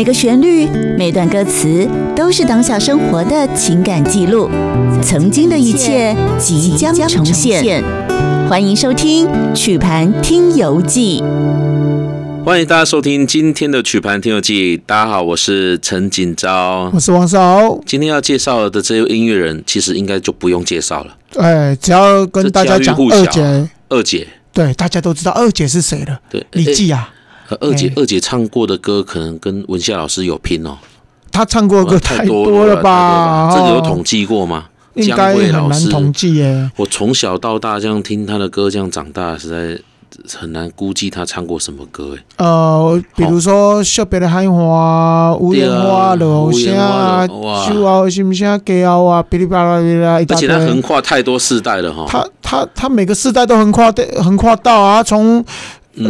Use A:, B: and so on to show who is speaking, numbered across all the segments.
A: 每个旋律、每段歌词都是当下生活的情感记录，曾经的一切即将重现。欢迎收听《曲盘听游记》。
B: 欢迎大家收听今天的《曲盘听游记》。大家好，我是陈锦昭，
C: 我是王少。
B: 今天要介绍的这位音乐人，其实应该就不用介绍了。
C: 哎，只要跟大家讲二姐，
B: 二姐，
C: 对，大家都知道二姐是谁了。
B: 对，
C: 李记啊。
B: 二姐，二姐唱过的歌可能跟文夏老师有拼哦。
C: 她唱过的歌太多了吧？
B: 这个有统计过吗？
C: 应该很难统计耶。
B: 我从小到大这样听她的歌，这样长大，实在很难估计他唱过什么歌哎。
C: 呃，比如说《小别的海花》、《无言花》、《落雨声》啊，《酒后心声》、《歌后》啊，噼里啪啦噼里啪啦，而
B: 且他横跨太多世代了哈。
C: 他他他每个世代都横跨的横跨到啊，从。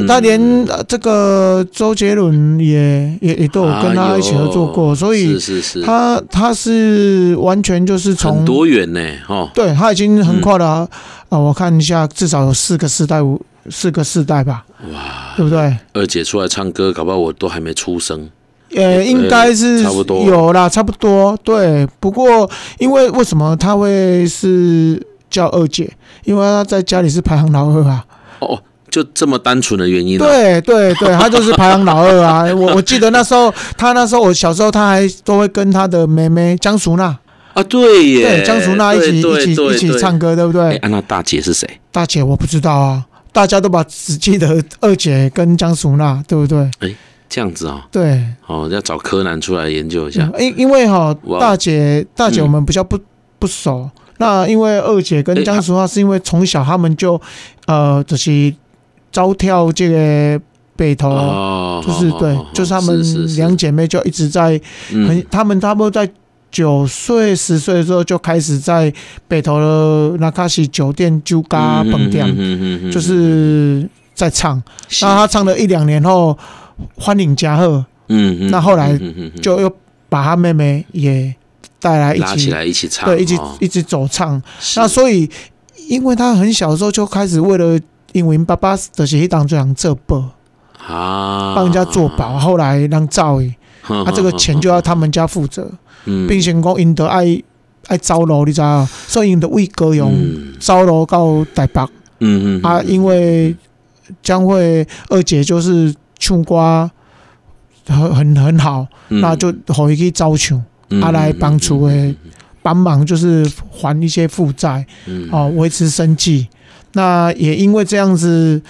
C: 他连这个周杰伦也也也都有跟他一起合作过，所以是是他他是完全就是
B: 从多远呢，哦，
C: 对，他已经横跨了啊，我看一下，至少有四个世代，五四个世代吧，哇，对不对？
B: 二姐出来唱歌，搞不好我都还没出生，
C: 呃，应该是差不多有啦，差不多，对。不过因为为什么他会是叫二姐？因为他在家里是排行老二啊，
B: 哦。就这么单纯的原因？
C: 对对对，他就是排行老二啊！我我记得那时候，他那时候我小时候，他还都会跟他的妹妹江淑娜
B: 啊，对耶，
C: 对江淑娜一起一起一起唱歌，对不对？
B: 哎，那大姐是谁？
C: 大姐我不知道啊，大家都把只记得二姐跟江淑娜，对不对？
B: 哎，这样子啊，
C: 对，
B: 哦，要找柯南出来研究一下。
C: 因因为哈，大姐大姐我们比较不不熟，那因为二姐跟江淑娜是因为从小他们就呃就是。招跳这个北投，哦、就是对，哦、就是他们两姐妹就一直在很，嗯、他们差不多在九岁十岁的时候就开始在北投的那卡西酒店酒家蹦店，就是在唱。那他唱了一两年后，欢迎加贺，嗯，那后来就又把他妹妹也带来一起
B: 来一起唱，
C: 对，一起一直走唱。那所以，因为他很小的时候就开始为了。因为爸爸就是迄当中人做保啊，帮人家做保，后来让造诶，啊，这个钱就要他们家负责，并且讲因得爱爱招楼，你知道，所以因得为歌用招楼到台北，嗯嗯，啊，因为将会二姐就是唱歌很很很好，那就可以去招唱，啊，来帮助诶，帮忙就是还一些负债，哦，维持生计。那也因为这样子，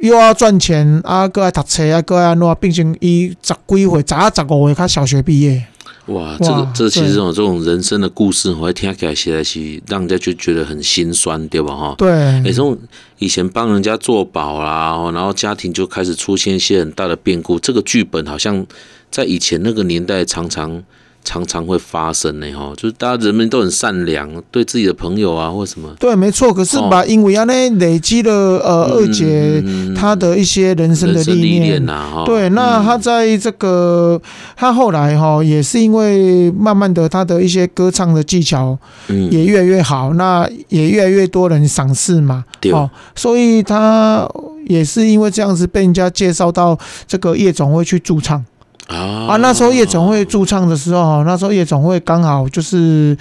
C: 又要赚钱啊，搁爱读册啊，搁爱弄，并且伊十几岁，十啊十五岁，他小学毕业。
B: 哇，这个这其实这种这种人生的故事，我听起来实在是让人家就觉得很心酸，对吧？哈，
C: 对。
B: 哎，这种以前帮人家做保啦，然后家庭就开始出现一些很大的变故，这个剧本好像在以前那个年代常常。常常会发生呢，哈，就是大家人们都很善良，对自己的朋友啊或什么。
C: 对，没错。可是吧，因为啊，那累积了呃二姐她的一些人生的历练。呐，对，那她在这个她后来哈也是因为慢慢的她的一些歌唱的技巧也越来越好，那也越来越多人赏识嘛，哦，所以她也是因为这样子被人家介绍到这个夜总会去驻唱。啊，那时候夜总会驻唱的时候，那时候夜总会刚好就是，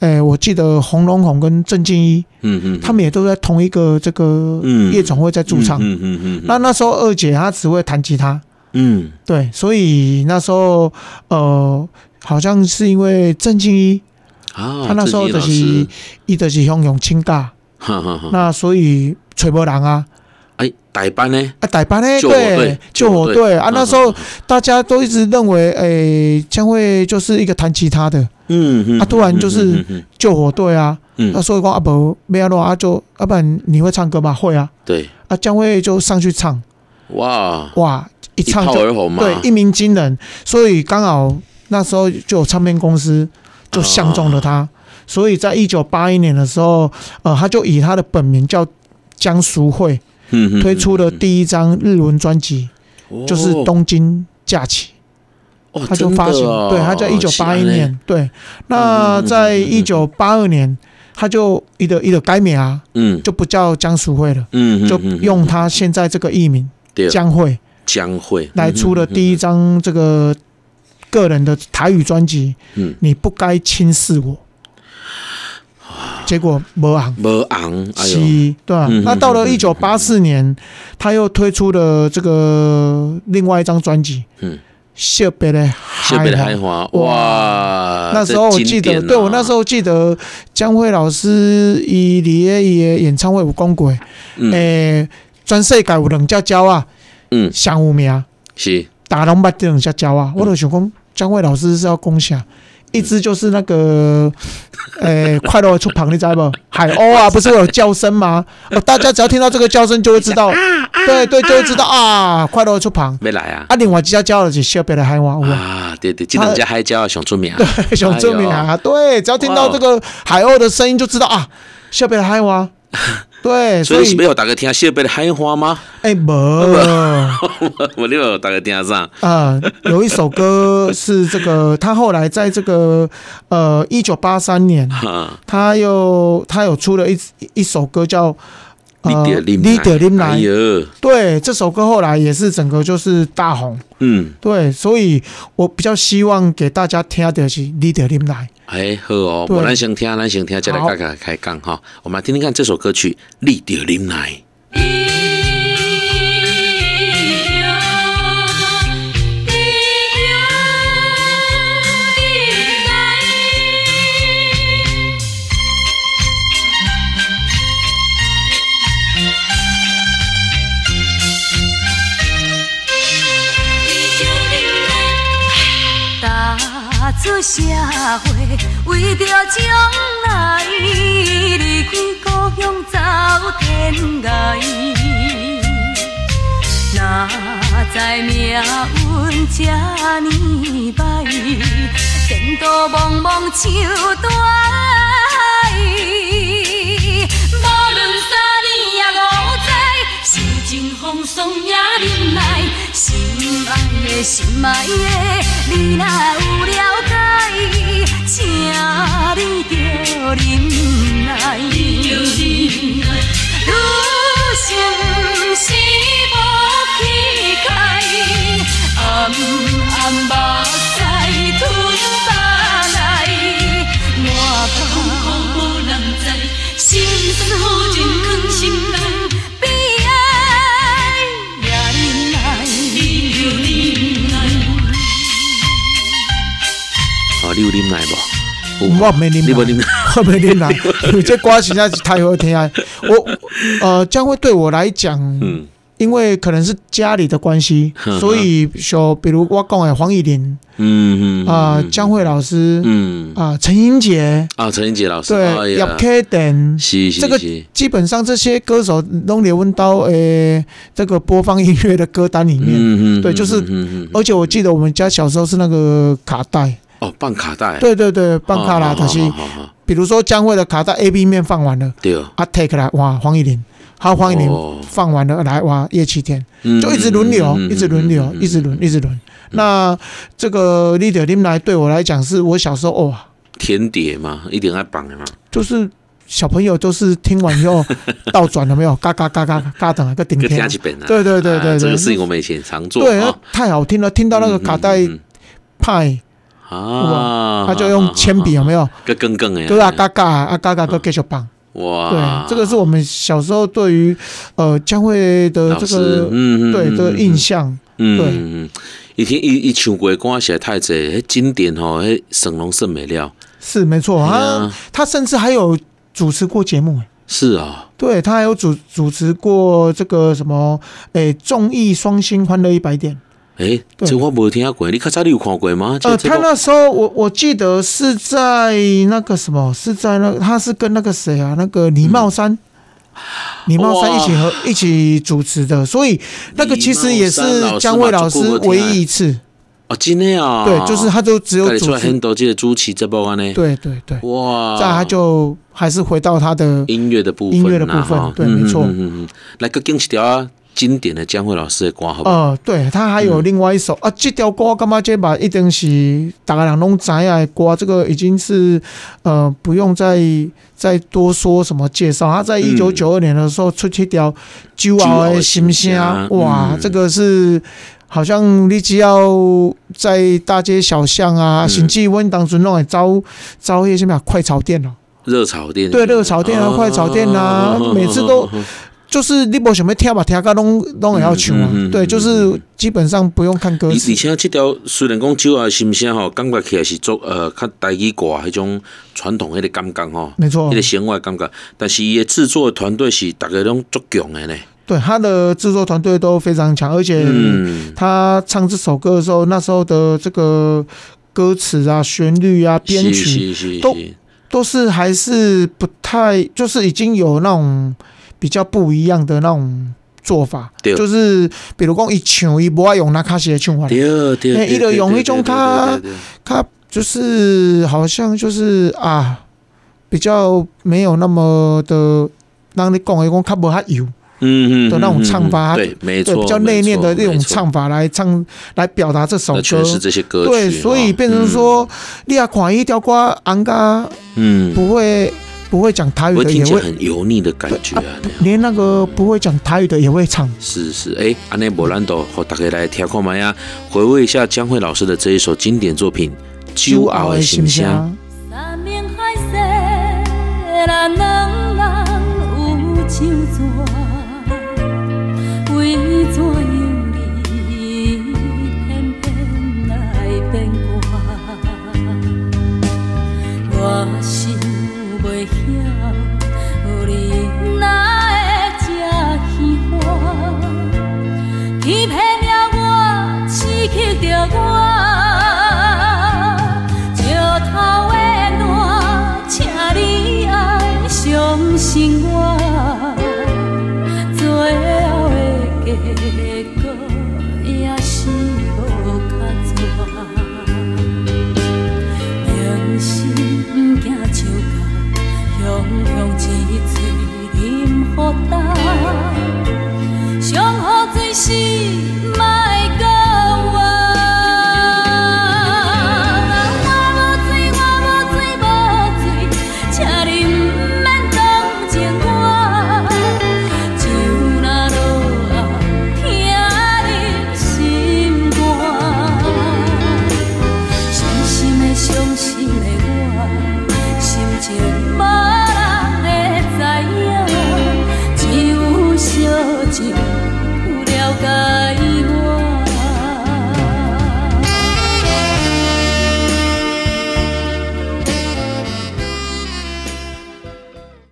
C: 诶，我记得洪龙宏跟郑敬一，嗯嗯，他们也都在同一个这个夜总会在驻唱，嗯嗯嗯。那那时候二姐她只会弹吉他，嗯，对，所以那时候呃，好像是因为郑敬一，啊，他那时候就是一直是用用清大，那所以吹波人啊。
B: 哎，代班呢？
C: 啊，代班呢？对，救火队。啊！那时候大家都一直认为，哎，将会就是一个弹吉他的，嗯嗯，啊，突然就是救火队啊，嗯，那所以讲阿伯没有啊，就阿伯你会唱歌吗？会啊，
B: 对，
C: 啊，将会就上去唱，
B: 哇。
C: 哇，一唱就对，一鸣惊人，所以刚好那时候就有唱片公司就相中了他，所以在一九八一年的时候，呃，他就以他的本名叫江淑慧。推出了第一张日文专辑，就是《东京假期》，他就发行，对，他在一九八一年，对，那在一九八二年，他就一个一个改名啊，嗯，就不叫江淑慧了，嗯，就用他现在这个艺名江蕙，
B: 江蕙来
C: 出了第一张这个个人的台语专辑，嗯，你不该轻视我。结果没红，
B: 没红，哎呦，
C: 对吧？那到了一九八四年，他又推出了这个另外一张专辑，嗯，惜别的
B: 海华，哇！
C: 那时候我记得，对我那时候记得江蕙老师伊李叶伊的演唱会有讲过，诶，全世界有两只鸟啊，嗯，上有名。是。大龙捌这两只鸟啊，我就想讲江蕙老师是要讲啥？一只就是那个，呃、欸，快乐出旁，你知道不？海鸥啊，不是有叫声吗？哦，大家只要听到这个叫声，就会知道，对对，就会知道啊，快乐出旁
B: 没来啊。
C: 啊，另外几家叫的是特别的海蛙
B: 啊，对对，这两家海叫熊出名，
C: 对，熊出名啊，对，只要听到这个海鸥的声音，就知道啊，特别的海蛙。对，
B: 所以是没有大家听谢贝的海花吗？
C: 哎，没，
B: 我 没有大家听上
C: 啊。有一首歌是这个，他后来在这个呃一九八三年，他又他有出了一一首歌叫。
B: Leader 林来，
C: 对，这首歌后来也是整个就是大红，嗯，对，所以我比较希望给大家听的是 Leader 林来。
B: 哎，好哦，我咱先听，我们先听，再来开开开讲哈，我们来听听看这首歌曲 Leader 林
D: 来。将来离开故乡走天涯。哪知命运这呢歹，前途茫茫像大海。无论三年也五载，时阵风霜也忍耐，心爱的心爱的，你若有了解。请你着忍耐，女性不是无气概，暗暗目屎吞巴来，我怕无人知，心酸
C: 我没啉奶，我没啉奶，有这歌实在是太好听啊！我呃，将会对我来讲，嗯，因为可能是家里的关系，所以说，比如我讲的黄乙玲，嗯嗯啊，江慧老师，嗯啊，陈英杰
B: 啊，陈英杰老师，
C: 对，叶克等，这个基本上这些歌手都留问到诶，这个播放音乐的歌单里面，嗯嗯，对，就是，而且我记得我们家小时候是那个卡带。
B: 哦，放卡带，
C: 对对对，放卡啦，就是，比如说江惠的卡带 A B 面放完了，对，啊 take 来哇黄乙玲，好黄乙玲放完了来哇叶启田，就一直轮流，一直轮流，一直轮，一直轮。那这个 Leader 林来对我来讲是我小时候哇，
B: 甜点嘛，一点爱绑的嘛，
C: 就是小朋友都是听完以后 倒转了没有，嘎嘎嘎嘎嘎等个顶天，对对对对，
B: 这个事情我们以前常做，
C: 对，太好听了，听到那个卡带派。啊，他就用铅笔有没有？
B: 个更更哎，
C: 对啊，嘎嘎啊，嘎嘎个继续棒。哇，对，这个是我们小时候对于呃江蕙的这个嗯对的印象。嗯，对，
B: 以前一一唱过歌写太济，经典哦，省龙胜美料。
C: 是没错啊，他甚至还有主持过节目。
B: 是啊，
C: 对他还有主主持过这个什么诶综艺双星欢乐一百点。
B: 哎，这我没听过，你看这里有看过吗？
C: 呃，他那时候我我记得是在那个什么，是在那他是跟那个谁啊，那个李茂山，李茂山一起和一起主持的，所以那个其实也是姜伟老师唯一一次。
B: 哦，今天啊，
C: 对，就是他就只有主持。对对对，哇！再他就还是回到他的
B: 音乐的部分，
C: 音乐的部分，对，没错。嗯
B: 嗯，来个惊喜条啊！经典的江蕙老师的歌，好不好？
C: 呃，对，他还有另外一首、嗯、啊，这条歌干嘛？这把一定是大家人拢知啊，歌这个已经是呃不用再再多说什么介绍。他在一九九二年的时候出去条《骄傲的心声》，哇，嗯、这个是好像你只要在大街小巷啊，嗯、甚至阮当时弄来招招一些什么快炒店哦，
B: 热炒店，
C: 对，热炒店啊，快炒店啊，每次都。就是你无想要跳吧，听个拢拢会要唱啊。对，就是基本上不用看歌词。
B: 而且这条虽然讲少啊心声吼，感觉起来是做呃较台语歌迄种传统迄个感觉吼。
C: 没错。
B: 迄个弦外感觉，但是伊的制作团队是大家拢足强的呢。
C: 对，他的制作团队都非常强，而且他唱这首歌的时候，那时候的这个歌词啊、旋律啊、编曲都都是还是不太，就是已经有那种。比较不一样的那种做法，就是比如讲，一唱伊不爱用那卡西的唱法，
B: 对对，
C: 伊就用一种他他就是好像就是啊，比较没有那么的让你讲一讲，他不哈有嗯嗯的那种唱法，
B: 对，没错，
C: 比较内敛的那种唱法来唱来表达这首歌，
B: 是这些歌曲，
C: 对，所以变成说，你要看一条歌，安嘎，嗯，不会。不会讲台语的也会
B: 很油腻的感觉啊，
C: 连那个不会讲台语的也会唱。
B: 是是，哎，安内博兰多和大家来听看嘛呀，回味一下江蕙老师的这一首经典作品《酒后的心
D: 声》。